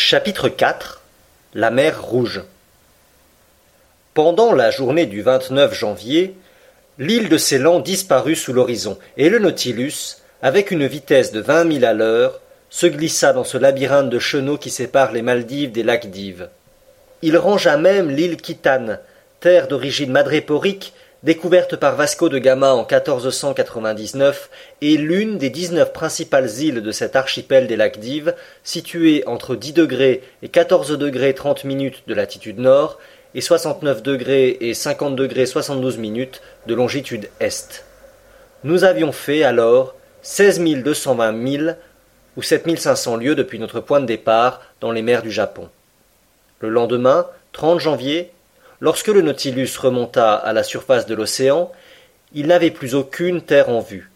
Chapitre 4 La mer Rouge Pendant la journée du 29 janvier, l'île de Ceylan disparut sous l'horizon, et le Nautilus, avec une vitesse de vingt milles à l'heure, se glissa dans ce labyrinthe de chenaux qui sépare les Maldives des lacs d'Ives. Il rangea même l'île Kitane, terre d'origine madréporique, découverte par Vasco de Gama en 1499 et l'une des dix-neuf principales îles de cet archipel des lacs d'Ives, située entre 10 degrés et 14 degrés 30 minutes de latitude nord et 69 degrés et 50 degrés 72 minutes de longitude est. Nous avions fait alors seize mille deux cent vingt milles ou sept mille cinq cents lieues depuis notre point de départ dans les mers du Japon. Le lendemain, 30 janvier, Lorsque le Nautilus remonta à la surface de l'océan, il n'avait plus aucune terre en vue.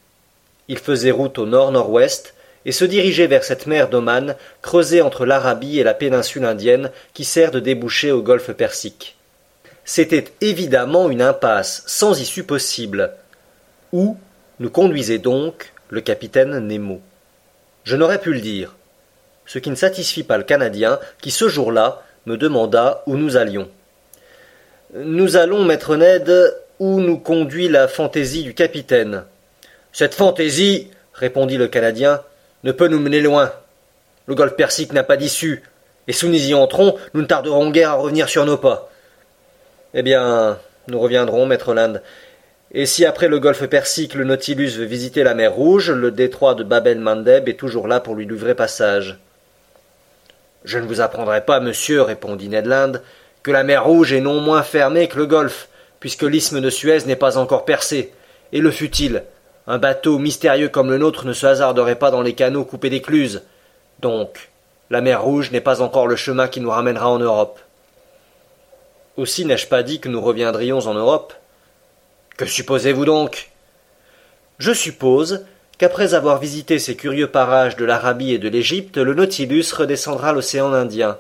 Il faisait route au nord-nord-ouest et se dirigeait vers cette mer d'Oman creusée entre l'Arabie et la péninsule indienne qui sert de débouché au golfe Persique. C'était évidemment une impasse sans issue possible. Où nous conduisait donc le capitaine Nemo Je n'aurais pu le dire, ce qui ne satisfit pas le Canadien qui ce jour-là me demanda où nous allions. Nous allons, maître Ned, où nous conduit la fantaisie du capitaine. Cette fantaisie, répondit le Canadien, ne peut nous mener loin. Le golfe Persique n'a pas d'issue, et si nous y entrons, nous ne tarderons guère à revenir sur nos pas. Eh bien, nous reviendrons, maître Land. Et si après le golfe Persique le Nautilus veut visiter la mer Rouge, le détroit de Bab el Mandeb est toujours là pour lui livrer passage. Je ne vous apprendrai pas, monsieur, répondit Ned Land, que la mer Rouge est non moins fermée que le golfe, puisque l'isthme de Suez n'est pas encore percé. Et le fut-il? Un bateau mystérieux comme le nôtre ne se hasarderait pas dans les canaux coupés d'écluses. Donc, la mer Rouge n'est pas encore le chemin qui nous ramènera en Europe. Aussi n'ai-je pas dit que nous reviendrions en Europe Que supposez-vous donc? Je suppose qu'après avoir visité ces curieux parages de l'Arabie et de l'Égypte, le Nautilus redescendra l'océan Indien,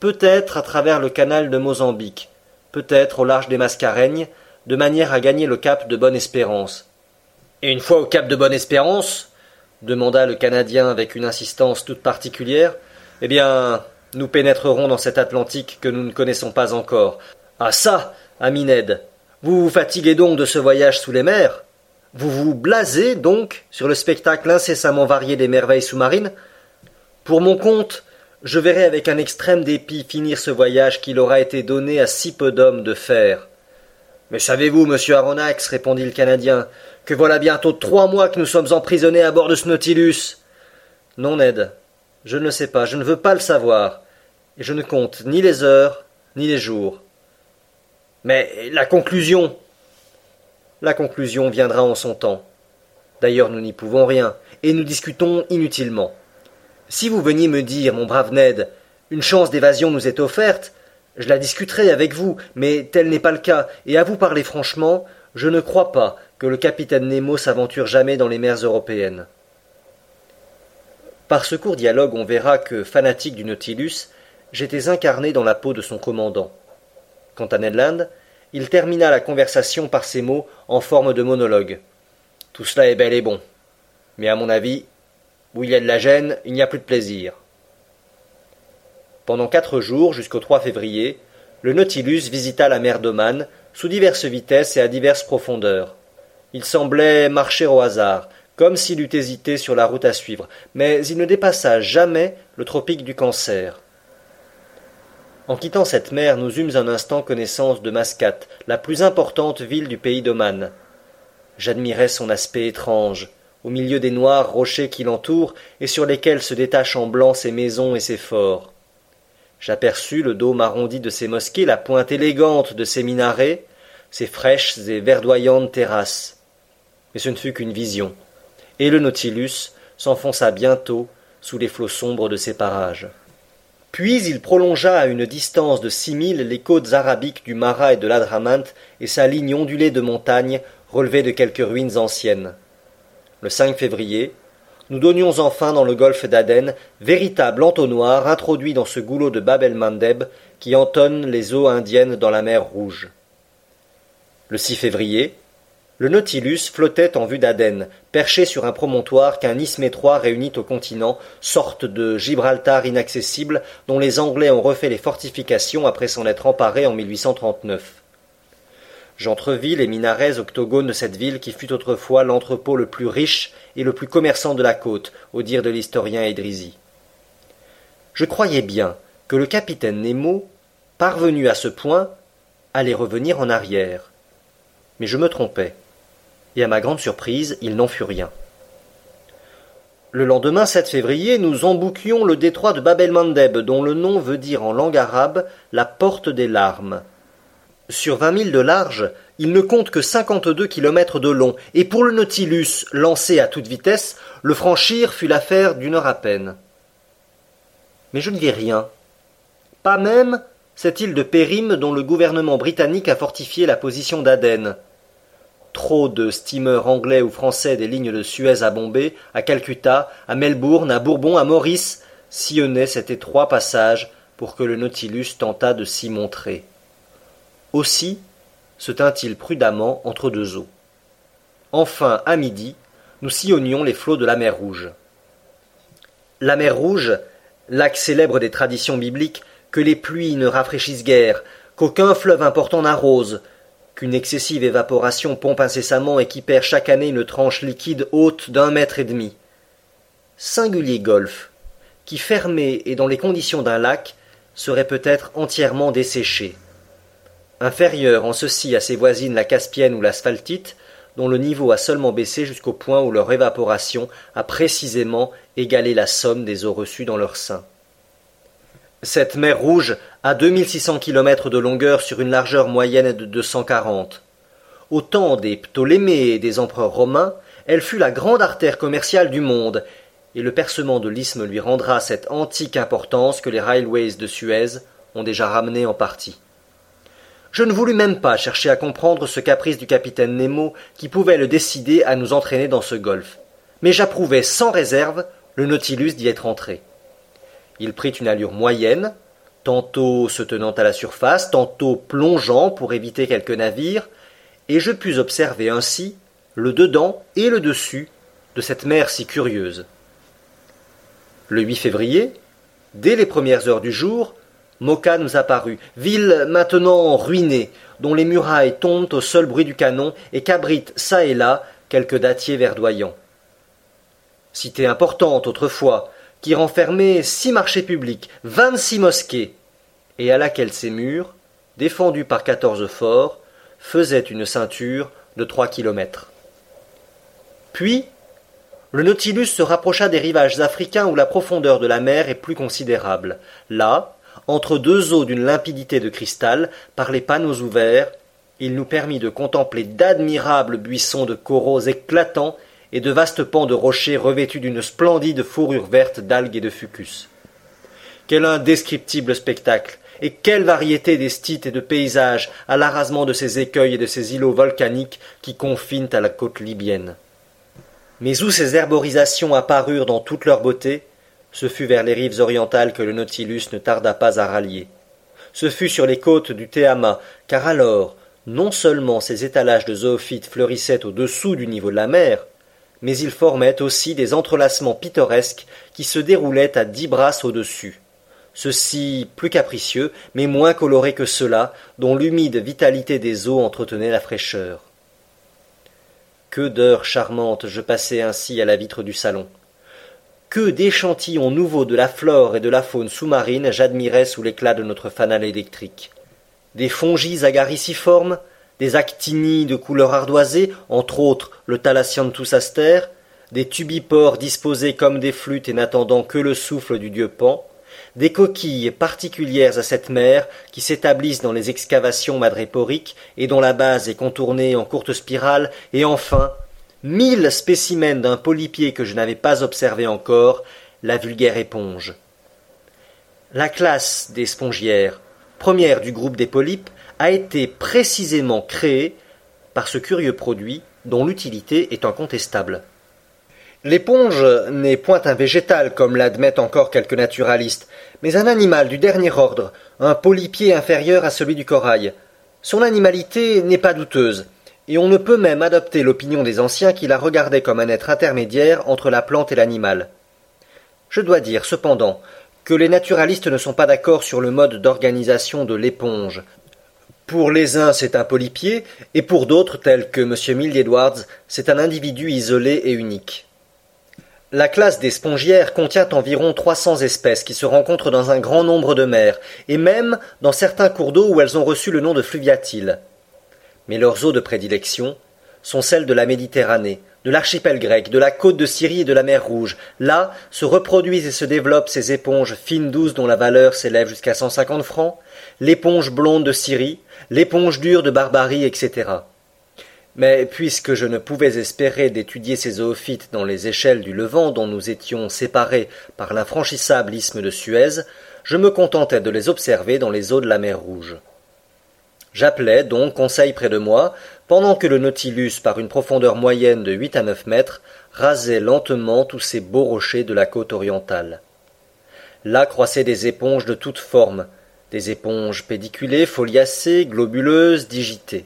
peut-être à travers le canal de Mozambique, peut-être au large des Mascareignes, de manière à gagner le cap de Bonne-Espérance. Et une fois au cap de Bonne-Espérance demanda le Canadien avec une insistance toute particulière. Eh bien, nous pénétrerons dans cet Atlantique que nous ne connaissons pas encore. Ah ça, ami Ned, vous vous fatiguez donc de ce voyage sous les mers? Vous vous blasez donc sur le spectacle incessamment varié des merveilles sous-marines? Pour mon compte, je verrai avec un extrême dépit finir ce voyage qu'il aura été donné à si peu d'hommes de faire. Mais savez-vous, monsieur Aronnax, répondit le Canadien, que voilà bientôt trois mois que nous sommes emprisonnés à bord de ce Nautilus Non, Ned, je ne le sais pas, je ne veux pas le savoir, et je ne compte ni les heures, ni les jours. Mais la conclusion La conclusion viendra en son temps. D'ailleurs, nous n'y pouvons rien, et nous discutons inutilement. Si vous veniez me dire, mon brave Ned, une chance d'évasion nous est offerte, je la discuterai avec vous, mais tel n'est pas le cas, et à vous parler franchement, je ne crois pas que le capitaine Nemo s'aventure jamais dans les mers européennes. Par ce court dialogue, on verra que, fanatique du Nautilus, j'étais incarné dans la peau de son commandant. Quant à Ned Land, il termina la conversation par ces mots en forme de monologue. Tout cela est bel et bon. Mais à mon avis, où il y a de la gêne, il n'y a plus de plaisir. Pendant quatre jours, jusqu'au 3 février, le Nautilus visita la mer d'Oman, sous diverses vitesses et à diverses profondeurs. Il semblait marcher au hasard, comme s'il eût hésité sur la route à suivre, mais il ne dépassa jamais le tropique du Cancer. En quittant cette mer, nous eûmes un instant connaissance de Mascate, la plus importante ville du pays d'Oman. J'admirais son aspect étrange, au milieu des noirs rochers qui l'entourent et sur lesquels se détachent en blanc ses maisons et ses forts. J'aperçus le dôme arrondi de ses mosquées, la pointe élégante de ses minarets, ses fraîches et verdoyantes terrasses. Mais ce ne fut qu'une vision, et le Nautilus s'enfonça bientôt sous les flots sombres de ces parages. Puis il prolongea à une distance de six milles les côtes arabiques du Marat et de l'Adramante et sa ligne ondulée de montagnes relevée de quelques ruines anciennes le 5 février, nous donnions enfin dans le golfe d'Aden, véritable entonnoir introduit dans ce goulot de Bab el-Mandeb qui entonne les eaux indiennes dans la mer Rouge. Le 6 février, Le Nautilus flottait en vue d'Aden, perché sur un promontoire qu'un isthme étroit réunit au continent, sorte de Gibraltar inaccessible dont les Anglais ont refait les fortifications après s'en être emparés en 1839. J'entrevis les minarets octogones de cette ville qui fut autrefois l'entrepôt le plus riche et le plus commerçant de la côte, au dire de l'historien Idrisi. Je croyais bien que le capitaine Nemo, parvenu à ce point, allait revenir en arrière. Mais je me trompais et à ma grande surprise, il n'en fut rien. Le lendemain 7 février, nous embouquions le détroit de Bab el-Mandeb, dont le nom veut dire en langue arabe la porte des larmes. Sur vingt milles de large, il ne compte que cinquante-deux kilomètres de long, et pour le Nautilus, lancé à toute vitesse, le franchir fut l'affaire d'une heure à peine. Mais je ne vis rien. Pas même cette île de Périm dont le gouvernement britannique a fortifié la position d'Aden trop de steamers anglais ou français des lignes de Suez à Bombay, à Calcutta, à Melbourne, à Bourbon, à Maurice, sillonnaient cet étroit passage pour que le Nautilus tentât de s'y montrer. Aussi se tint-il prudemment entre deux eaux. Enfin, à midi, nous sillonnions les flots de la mer Rouge. La mer Rouge, lac célèbre des traditions bibliques, que les pluies ne rafraîchissent guère, qu'aucun fleuve important n'arrose, qu'une excessive évaporation pompe incessamment et qui perd chaque année une tranche liquide haute d'un mètre et demi. Singulier golfe, qui fermé et dans les conditions d'un lac, serait peut-être entièrement desséché. Inférieur en ceci à ses voisines la Caspienne ou l'asphaltite, dont le niveau a seulement baissé jusqu'au point où leur évaporation a précisément égalé la somme des eaux reçues dans leur sein. Cette mer Rouge a 2600 kilomètres de longueur sur une largeur moyenne de 240. Au temps des Ptolémées et des empereurs romains, elle fut la grande artère commerciale du monde, et le percement de l'isthme lui rendra cette antique importance que les railways de Suez ont déjà ramenée en partie. Je ne voulus même pas chercher à comprendre ce caprice du capitaine Nemo qui pouvait le décider à nous entraîner dans ce golfe. Mais j'approuvais sans réserve le Nautilus d'y être entré. Il prit une allure moyenne, tantôt se tenant à la surface, tantôt plongeant pour éviter quelques navires, et je pus observer ainsi le dedans et le dessus de cette mer si curieuse. Le 8 février, dès les premières heures du jour, Moka nous apparut, ville maintenant ruinée, dont les murailles tombent au seul bruit du canon et qu'abritent çà et là quelques dattiers verdoyants. Cité importante autrefois, qui renfermait six marchés publics, vingt-six mosquées, et à laquelle ces murs, défendus par quatorze forts, faisaient une ceinture de trois kilomètres. Puis, le Nautilus se rapprocha des rivages africains où la profondeur de la mer est plus considérable. Là, entre deux eaux d'une limpidité de cristal, par les panneaux ouverts, il nous permit de contempler d'admirables buissons de coraux éclatants et de vastes pans de rochers revêtus d'une splendide fourrure verte d'algues et de fucus. Quel indescriptible spectacle et quelle variété d'estites et de paysages à l'arasement de ces écueils et de ces îlots volcaniques qui confinent à la côte libyenne. Mais où ces herborisations apparurent dans toute leur beauté, ce fut vers les rives orientales que le Nautilus ne tarda pas à rallier. Ce fut sur les côtes du Théama, car alors, non seulement ces étalages de zoophytes fleurissaient au-dessous du niveau de la mer, mais ils formaient aussi des entrelacements pittoresques qui se déroulaient à dix brasses au-dessus. Ceux-ci plus capricieux, mais moins colorés que ceux-là, dont l'humide vitalité des eaux entretenait la fraîcheur. Que d'heures charmantes je passais ainsi à la vitre du salon. Que d'échantillons nouveaux de la flore et de la faune sous-marine j'admirais sous l'éclat de notre fanal électrique. Des fongies agariciformes, des actinies de couleur ardoisée, entre autres le Thalassianthus aster, des tubipores disposés comme des flûtes et n'attendant que le souffle du dieu Pan, des coquilles particulières à cette mer qui s'établissent dans les excavations madréporiques et dont la base est contournée en courte spirale, et enfin mille spécimens d'un polypier que je n'avais pas observé encore, la vulgaire éponge. La classe des spongiaires, première du groupe des polypes, a été précisément créé par ce curieux produit dont l'utilité est incontestable. L'éponge n'est point un végétal comme l'admettent encore quelques naturalistes, mais un animal du dernier ordre, un polypier inférieur à celui du corail. Son animalité n'est pas douteuse. Et on ne peut même adopter l'opinion des anciens qui la regardaient comme un être intermédiaire entre la plante et l'animal. Je dois dire, cependant, que les naturalistes ne sont pas d'accord sur le mode d'organisation de l'éponge. Pour les uns, c'est un polypier, et pour d'autres, tels que M. Milne Edwards, c'est un individu isolé et unique. La classe des spongiaires contient environ 300 espèces qui se rencontrent dans un grand nombre de mers, et même dans certains cours d'eau où elles ont reçu le nom de fluviatiles. Mais leurs eaux de prédilection sont celles de la Méditerranée, de l'archipel grec, de la côte de Syrie et de la mer Rouge. Là se reproduisent et se développent ces éponges fines douces dont la valeur s'élève jusqu'à 150 francs, l'éponge blonde de Syrie, l'éponge dure de Barbarie, etc. Mais puisque je ne pouvais espérer d'étudier ces zoophytes dans les échelles du Levant dont nous étions séparés par l'infranchissable isthme de Suez, je me contentais de les observer dans les eaux de la mer Rouge. J'appelais donc Conseil près de moi, pendant que le Nautilus, par une profondeur moyenne de huit à neuf mètres, rasait lentement tous ces beaux rochers de la côte orientale. Là croissaient des éponges de toutes formes, des éponges pédiculées, foliacées, globuleuses, digitées.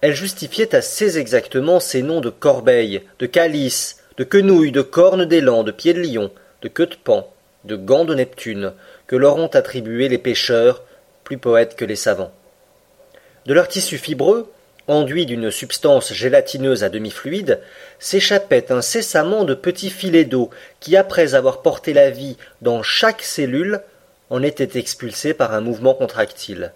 Elles justifiaient assez exactement ces noms de corbeilles, de calices, de quenouilles, de cornes d'élan, de pieds de lion, de queue de pan, de gants de Neptune, que leur ont attribués les pêcheurs, plus poètes que les savants. De leur tissu fibreux, enduit d'une substance gélatineuse à demi fluide, s'échappaient incessamment de petits filets d'eau qui, après avoir porté la vie dans chaque cellule, en étaient expulsés par un mouvement contractile.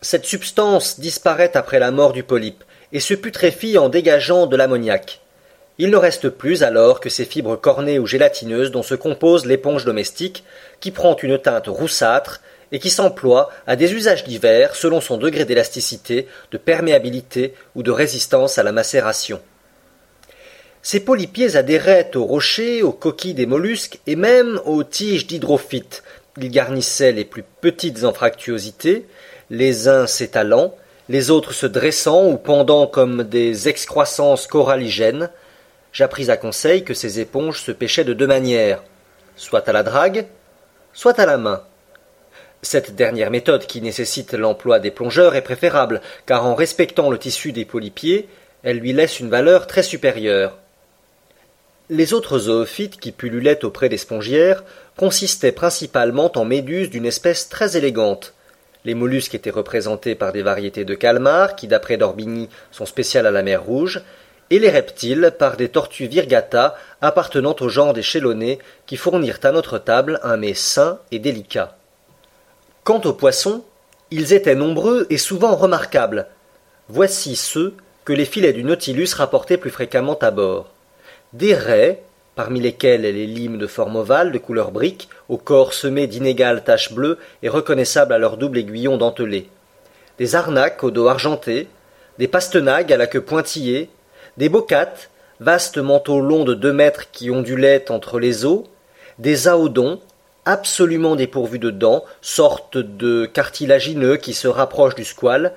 Cette substance disparaît après la mort du polype et se putréfie en dégageant de l'ammoniac. Il ne reste plus alors que ces fibres cornées ou gélatineuses dont se compose l'éponge domestique, qui prend une teinte roussâtre et qui s'emploie à des usages divers selon son degré d'élasticité, de perméabilité ou de résistance à la macération. Ces polypiers adhéraient aux rochers, aux coquilles des mollusques et même aux tiges d'hydrophytes. Ils garnissaient les plus petites anfractuosités, les uns s'étalant, les autres se dressant ou pendant comme des excroissances coralligènes. J'appris à conseil que ces éponges se pêchaient de deux manières, soit à la drague, soit à la main. Cette dernière méthode, qui nécessite l'emploi des plongeurs, est préférable, car en respectant le tissu des polypiers, elle lui laisse une valeur très supérieure. Les autres zoophytes qui pullulaient auprès des spongiaires consistaient principalement en méduses d'une espèce très élégante. Les mollusques étaient représentés par des variétés de calmars, qui d'après Dorbigny sont spéciales à la mer Rouge, et les reptiles par des tortues virgata appartenant au genre des chélonées, qui fournirent à notre table un mets sain et délicat. Quant aux poissons, ils étaient nombreux et souvent remarquables. Voici ceux que les filets du Nautilus rapportaient plus fréquemment à bord. Des raies, parmi lesquels les limes de forme ovale, de couleur brique, au corps semé d'inégales taches bleues et reconnaissables à leur double aiguillon dentelé. Des arnaques au dos argenté, des pastenagues à la queue pointillée, des bocates, vastes manteaux longs de deux mètres qui ondulaient entre les eaux, des aodons, absolument dépourvus de dents, sorte de cartilagineux qui se rapprochent du squale,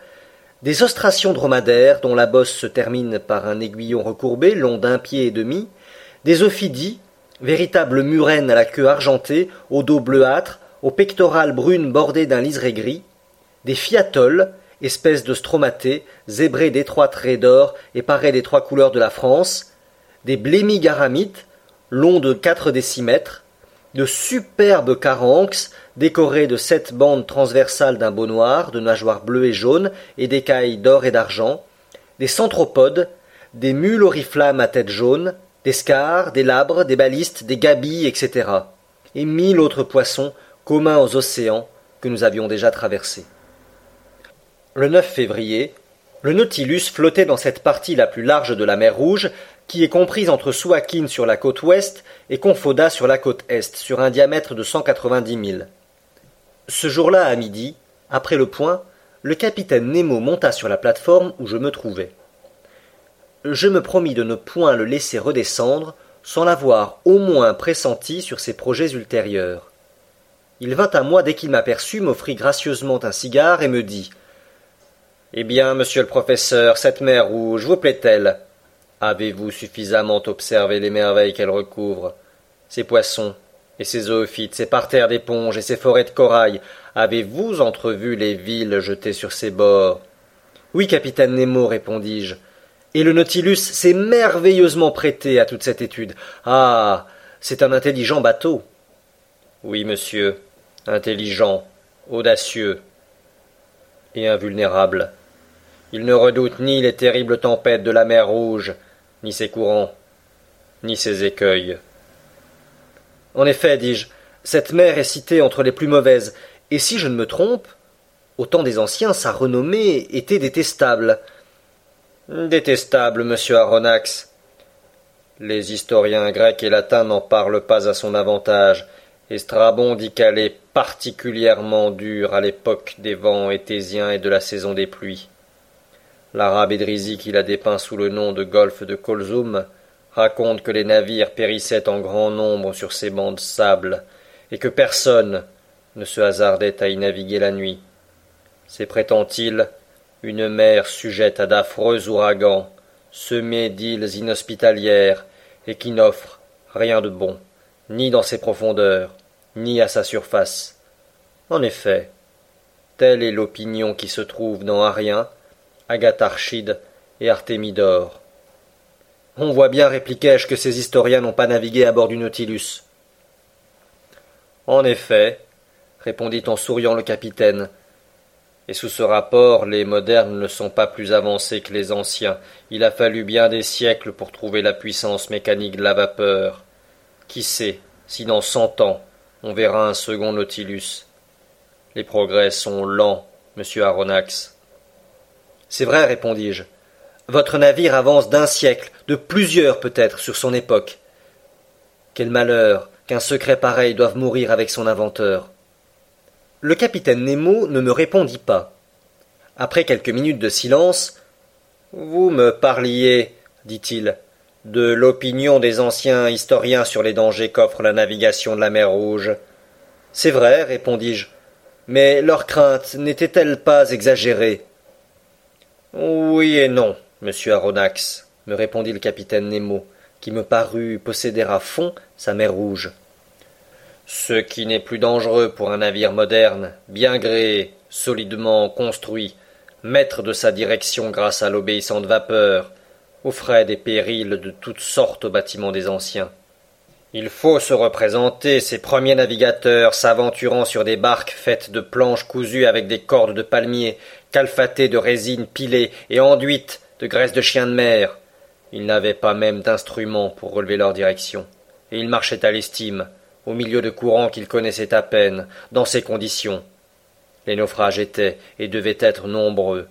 des ostracions dromadaires dont la bosse se termine par un aiguillon recourbé long d'un pied et demi, des ophidies, véritables murènes à la queue argentée, au dos bleuâtre, aux pectorales brunes bordées d'un liseré gris, des fiatoles, espèces de stromatées, zébrés d'étroits traits d'or et parés des trois couleurs de la France, des blémigaramites, longs de quatre décimètres, de superbes caranx décorés de sept bandes transversales d'un beau noir, de nageoires bleues et jaunes et d'écailles d'or et d'argent, des centropodes, des mules oriflammes à tête jaune, des scars, des labres, des balistes, des gabilles, etc. et mille autres poissons communs aux océans que nous avions déjà traversés. Le 9 février, le Nautilus flottait dans cette partie la plus large de la mer Rouge qui est comprise entre Suakin sur la côte ouest et Confoda sur la côte est, sur un diamètre de cent quatre-vingt-dix milles. Ce jour-là, à midi, après le point, le capitaine Nemo monta sur la plateforme où je me trouvais. Je me promis de ne point le laisser redescendre sans l'avoir au moins pressenti sur ses projets ultérieurs. Il vint à moi dès qu'il m'aperçut, m'offrit gracieusement un cigare et me dit Eh bien, monsieur le professeur, cette mer rouge vous plaît-elle Avez-vous suffisamment observé les merveilles qu'elle recouvre Ces poissons, et ces zoophytes, ces parterres d'éponges et ces forêts de corail, avez-vous entrevu les villes jetées sur ses bords? Oui, capitaine Nemo, répondis-je. Et le Nautilus s'est merveilleusement prêté à toute cette étude. Ah. C'est un intelligent bateau. Oui, monsieur. Intelligent, audacieux et invulnérable. Il ne redoute ni les terribles tempêtes de la mer Rouge, ni ses courants, ni ses écueils. En effet, dis-je, cette mer est citée entre les plus mauvaises, et si je ne me trompe, au temps des anciens, sa renommée était détestable. Détestable, monsieur Aronnax. Les historiens grecs et latins n'en parlent pas à son avantage, et Strabon dit qu'elle est particulièrement dure à l'époque des vents étésiens et de la saison des pluies. L'arabe Edrisi qui la dépeint sous le nom de golfe de Kolzoum raconte que les navires périssaient en grand nombre sur ces bancs de sable, et que personne ne se hasardait à y naviguer la nuit. C'est, prétend-il, une mer sujette à d'affreux ouragans, semée d'îles inhospitalières, et qui n'offre rien de bon, ni dans ses profondeurs, ni à sa surface. En effet, telle est l'opinion qui se trouve dans Arien, Agatharchide et Artémidore. On voit bien, répliquai-je, que ces historiens n'ont pas navigué à bord du Nautilus. En effet, répondit en souriant le capitaine, et sous ce rapport, les modernes ne sont pas plus avancés que les anciens. Il a fallu bien des siècles pour trouver la puissance mécanique de la vapeur. Qui sait si dans cent ans on verra un second Nautilus? Les progrès sont lents, monsieur Aronnax. C'est vrai, répondis-je. Votre navire avance d'un siècle, de plusieurs peut-être, sur son époque. Quel malheur qu'un secret pareil doive mourir avec son inventeur. Le capitaine Nemo ne me répondit pas. Après quelques minutes de silence, Vous me parliez, dit-il, de l'opinion des anciens historiens sur les dangers qu'offre la navigation de la mer Rouge. C'est vrai, répondis-je, mais leur crainte n'était-elle pas exagérée? Oui et non, monsieur Aronnax, me répondit le capitaine Nemo, qui me parut posséder à fond sa mer Rouge. Ce qui n'est plus dangereux pour un navire moderne, bien gréé, solidement construit, maître de sa direction grâce à l'obéissante vapeur, offrait des périls de toutes sortes aux bâtiments des anciens. Il faut se représenter ces premiers navigateurs s'aventurant sur des barques faites de planches cousues avec des cordes de palmier, calfatées de résine pilée et enduites de graisse de chien de mer. Ils n'avaient pas même d'instruments pour relever leur direction, et ils marchaient à l'estime, au milieu de courants qu'ils connaissaient à peine, dans ces conditions. Les naufrages étaient et devaient être nombreux.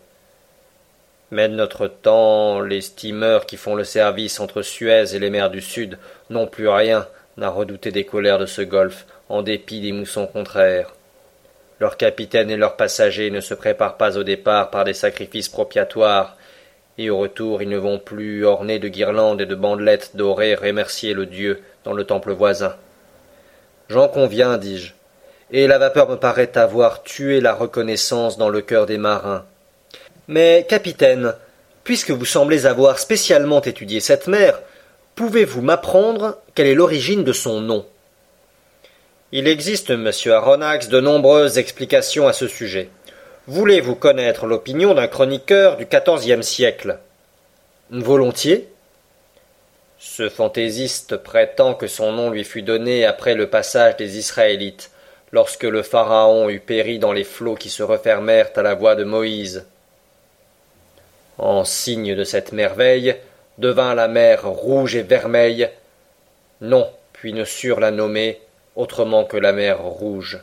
Mais notre temps, les steamers qui font le service entre Suez et les mers du Sud n'ont plus rien à redouter des colères de ce golfe, en dépit des moussons contraires. Leurs capitaines et leurs passagers ne se préparent pas au départ par des sacrifices propiatoires, et au retour ils ne vont plus ornés de guirlandes et de bandelettes dorées remercier le Dieu dans le temple voisin. J'en conviens, dis-je, et la vapeur me paraît avoir tué la reconnaissance dans le cœur des marins. Mais, capitaine, puisque vous semblez avoir spécialement étudié cette mer, pouvez-vous m'apprendre quelle est l'origine de son nom? Il existe, monsieur Aronnax, de nombreuses explications à ce sujet. Voulez-vous connaître l'opinion d'un chroniqueur du quatorzième siècle? Volontiers. Ce fantaisiste prétend que son nom lui fut donné après le passage des Israélites, lorsque le Pharaon eut péri dans les flots qui se refermèrent à la voix de Moïse. En signe de cette merveille, devint la mer rouge et vermeille. Non, puis ne surent la nommer autrement que la mer rouge.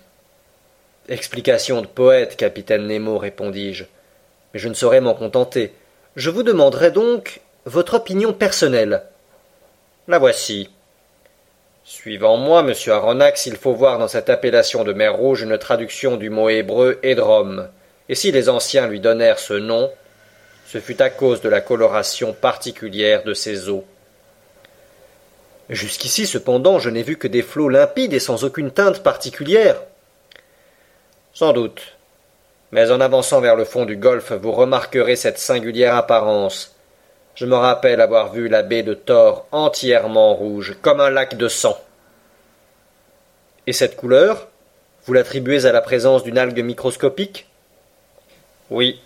Explication de poète, capitaine Nemo, répondis-je. Mais je ne saurais m'en contenter. Je vous demanderai donc votre opinion personnelle. La voici. Suivant moi, monsieur Aronnax, il faut voir dans cette appellation de mer Rouge une traduction du mot hébreu Édrom. Et si les anciens lui donnèrent ce nom, ce fut à cause de la coloration particulière de ses eaux. Jusqu'ici, cependant, je n'ai vu que des flots limpides et sans aucune teinte particulière. Sans doute. Mais en avançant vers le fond du golfe, vous remarquerez cette singulière apparence, je me rappelle avoir vu la baie de Thor entièrement rouge, comme un lac de sang. Et cette couleur, vous l'attribuez à la présence d'une algue microscopique? Oui,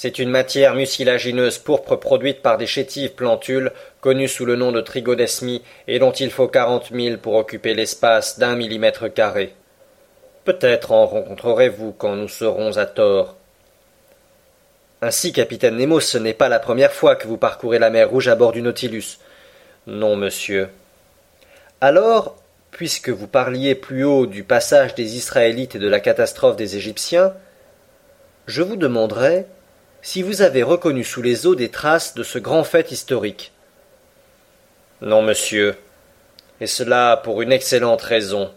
C'est une matière mucilagineuse pourpre produite par des chétives plantules connues sous le nom de trigodesmie et dont il faut quarante mille pour occuper l'espace d'un millimètre carré. Peut-être en rencontrerez-vous quand nous serons à tort. Ainsi, capitaine Nemo, ce n'est pas la première fois que vous parcourez la mer Rouge à bord du Nautilus. Non, monsieur. Alors, puisque vous parliez plus haut du passage des Israélites et de la catastrophe des Égyptiens, je vous demanderai si vous avez reconnu sous les eaux des traces de ce grand fait historique. Non, monsieur, et cela pour une excellente raison.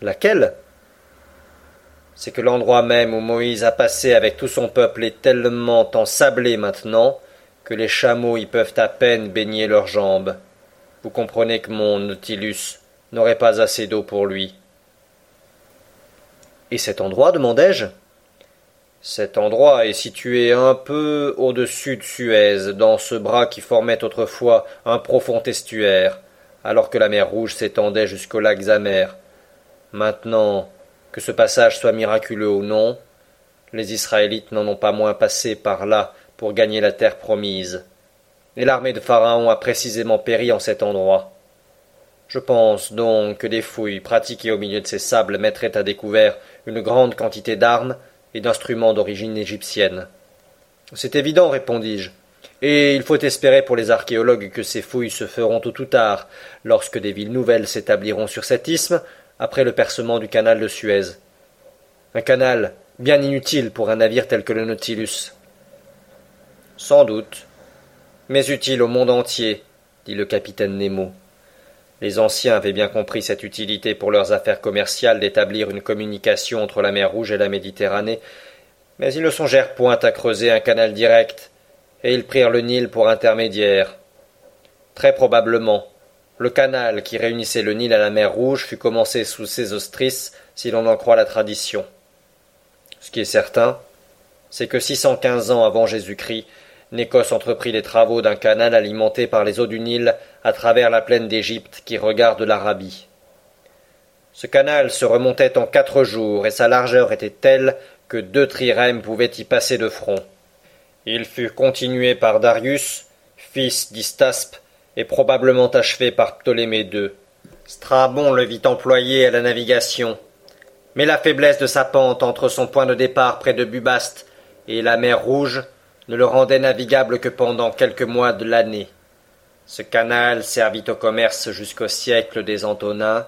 Laquelle? C'est que l'endroit même où Moïse a passé avec tout son peuple est tellement ensablé maintenant que les chameaux y peuvent à peine baigner leurs jambes. Vous comprenez que mon Nautilus n'aurait pas assez d'eau pour lui. Et cet endroit, demandai-je? Cet endroit est situé un peu au-dessus de Suez, dans ce bras qui formait autrefois un profond estuaire, alors que la mer Rouge s'étendait jusqu'aux lacs amers. Maintenant, que ce passage soit miraculeux ou non, les Israélites n'en ont pas moins passé par là pour gagner la terre promise. Et l'armée de Pharaon a précisément péri en cet endroit. Je pense donc que des fouilles pratiquées au milieu de ces sables mettraient à découvert une grande quantité d'armes et d'instruments d'origine égyptienne. C'est évident, répondis-je, et il faut espérer pour les archéologues que ces fouilles se feront tôt ou tard, lorsque des villes nouvelles s'établiront sur cet isthme, après le percement du canal de Suez. Un canal bien inutile pour un navire tel que le Nautilus. Sans doute, mais utile au monde entier, dit le capitaine Nemo. Les anciens avaient bien compris cette utilité pour leurs affaires commerciales d'établir une communication entre la mer Rouge et la Méditerranée, mais ils ne songèrent point à creuser un canal direct, et ils prirent le Nil pour intermédiaire. Très probablement, le canal qui réunissait le Nil à la mer Rouge fut commencé sous Sésostris, si l'on en croit la tradition. Ce qui est certain, c'est que six cent quinze ans avant Jésus-Christ, Nécos entreprit les travaux d'un canal alimenté par les eaux du Nil à travers la plaine d'Égypte qui regarde l'Arabie. Ce canal se remontait en quatre jours et sa largeur était telle que deux trirèmes pouvaient y passer de front. Il fut continué par Darius, fils d'Istaspe, et probablement achevé par Ptolémée II. Strabon le vit employé à la navigation. Mais la faiblesse de sa pente entre son point de départ près de Bubaste et la mer Rouge ne le rendait navigable que pendant quelques mois de l'année. Ce canal servit au commerce jusqu'au siècle des Antonins,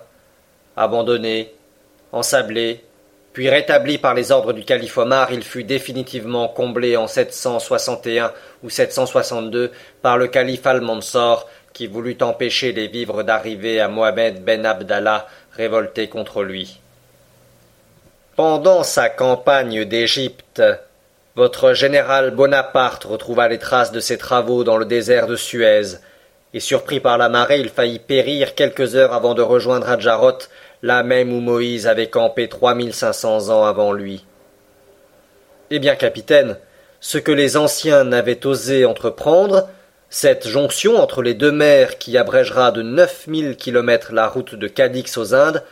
abandonné, ensablé, puis rétabli par les ordres du calife Omar, il fut définitivement comblé en 761 ou 762 par le calife Al-Mansor, qui voulut empêcher les vivres d'arriver à Mohamed ben Abdallah, révolté contre lui. Pendant sa campagne d'Égypte, votre général Bonaparte retrouva les traces de ses travaux dans le désert de Suez, et surpris par la marée, il faillit périr quelques heures avant de rejoindre Hadjarot, là même où Moïse avait campé trois mille cinq cents ans avant lui. Eh bien, capitaine, ce que les anciens n'avaient osé entreprendre, cette jonction entre les deux mers qui abrégera de neuf mille kilomètres la route de Cadix aux Indes,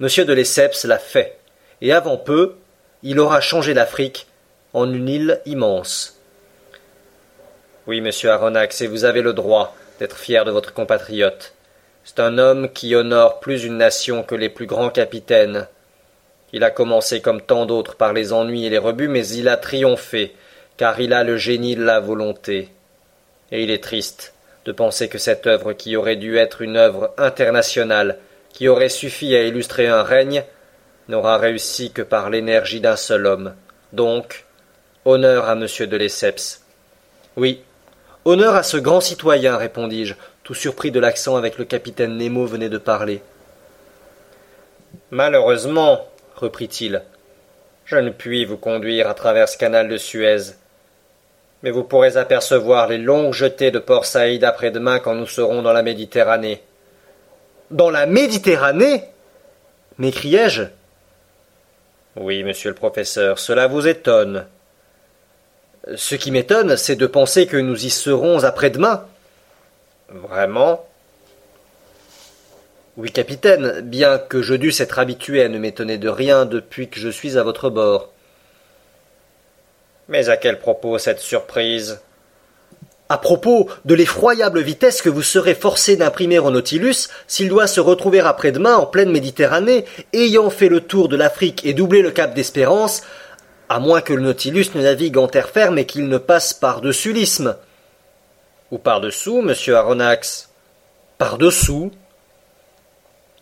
M. de Lesseps l'a fait, et avant peu, il aura changé l'Afrique en une île immense. Oui, monsieur Aronnax, et vous avez le droit d'être fier de votre compatriote. C'est un homme qui honore plus une nation que les plus grands capitaines. Il a commencé comme tant d'autres par les ennuis et les rebuts, mais il a triomphé, car il a le génie de la volonté. Et il est triste de penser que cette œuvre qui aurait dû être une œuvre internationale, qui aurait suffi à illustrer un règne, n'aura réussi que par l'énergie d'un seul homme. Donc, honneur à monsieur de Lesseps. Oui, honneur à ce grand citoyen, répondis-je, tout surpris de l'accent avec le capitaine Nemo venait de parler. Malheureusement, reprit-il, je ne puis vous conduire à travers ce canal de Suez. Mais vous pourrez apercevoir les longues jetées de Port Saïd après-demain quand nous serons dans la Méditerranée. Dans la Méditerranée? m'écriai-je. Oui, monsieur le professeur, cela vous étonne. Ce qui m'étonne, c'est de penser que nous y serons après-demain. Vraiment? Oui, capitaine, bien que je dusse être habitué à ne m'étonner de rien depuis que je suis à votre bord. Mais à quel propos cette surprise? À propos de l'effroyable vitesse que vous serez forcé d'imprimer au Nautilus s'il doit se retrouver après-demain en pleine Méditerranée, ayant fait le tour de l'Afrique et doublé le cap d'Espérance, à moins que le Nautilus ne navigue en terre ferme et qu'il ne passe par-dessus l'isthme. Ou par-dessous, monsieur Aronnax? Par-dessous?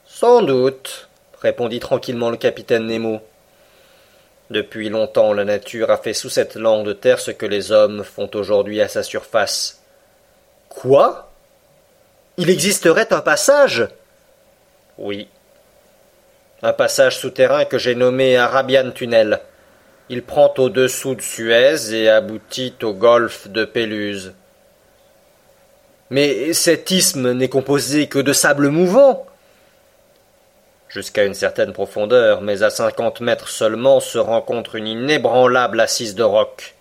Sans doute, répondit tranquillement le capitaine Nemo. Depuis longtemps la nature a fait sous cette langue de terre ce que les hommes font aujourd'hui à sa surface. Quoi? Il existerait un passage? Oui. Un passage souterrain que j'ai nommé Arabian Tunnel. Il prend au-dessous de Suez et aboutit au golfe de Péluse. Mais cet isthme n'est composé que de sable mouvant jusqu'à une certaine profondeur, mais à cinquante mètres seulement se rencontre une inébranlable assise de roc.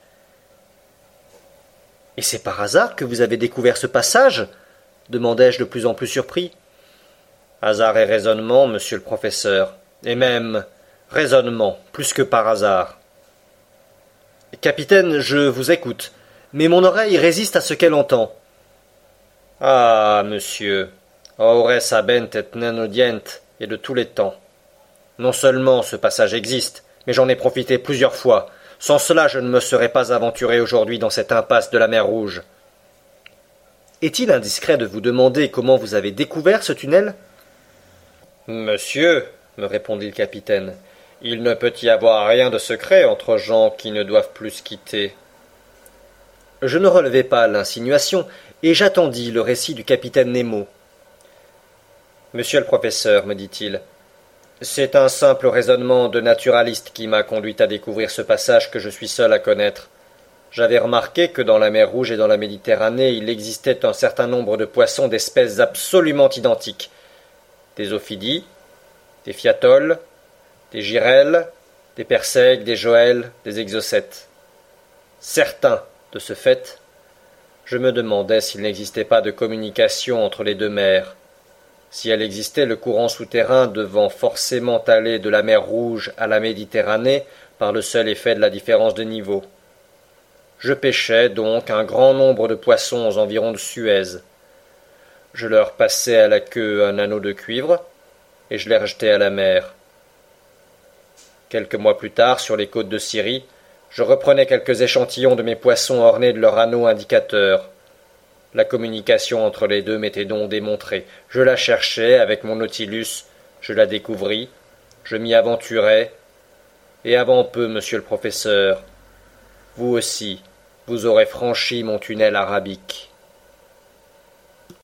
Et c'est par hasard que vous avez découvert ce passage? demandai-je de plus en plus surpris. Hasard et raisonnement, monsieur le professeur, et même raisonnement, plus que par hasard. Capitaine, je vous écoute, mais mon oreille résiste à ce qu'elle entend. Ah, monsieur, ores abent et nenodient, et de tous les temps. Non seulement ce passage existe, mais j'en ai profité plusieurs fois. Sans cela, je ne me serais pas aventuré aujourd'hui dans cette impasse de la mer Rouge. Est-il indiscret de vous demander comment vous avez découvert ce tunnel? Monsieur, me répondit le capitaine, il ne peut y avoir rien de secret entre gens qui ne doivent plus se quitter. Je ne relevai pas l'insinuation, et j'attendis le récit du capitaine Nemo. Monsieur le professeur, me dit-il, c'est un simple raisonnement de naturaliste qui m'a conduit à découvrir ce passage que je suis seul à connaître. J'avais remarqué que dans la mer Rouge et dans la Méditerranée il existait un certain nombre de poissons d'espèces absolument identiques. Des ophidies, des fiatoles, des girelles, des persèques, des joëls, des exocètes. Certains, de ce fait, je me demandais s'il n'existait pas de communication entre les deux mers, si elle existait, le courant souterrain devant forcément aller de la mer Rouge à la Méditerranée par le seul effet de la différence de niveau. Je pêchais donc un grand nombre de poissons aux environs de Suez. Je leur passais à la queue un anneau de cuivre, et je les rejetais à la mer. Quelques mois plus tard, sur les côtes de Syrie, je reprenais quelques échantillons de mes poissons ornés de leur anneau indicateur. La communication entre les deux m'était donc démontrée. Je la cherchais avec mon Nautilus, je la découvris, je m'y aventurai, et avant peu, monsieur le professeur, vous aussi, vous aurez franchi mon tunnel arabique.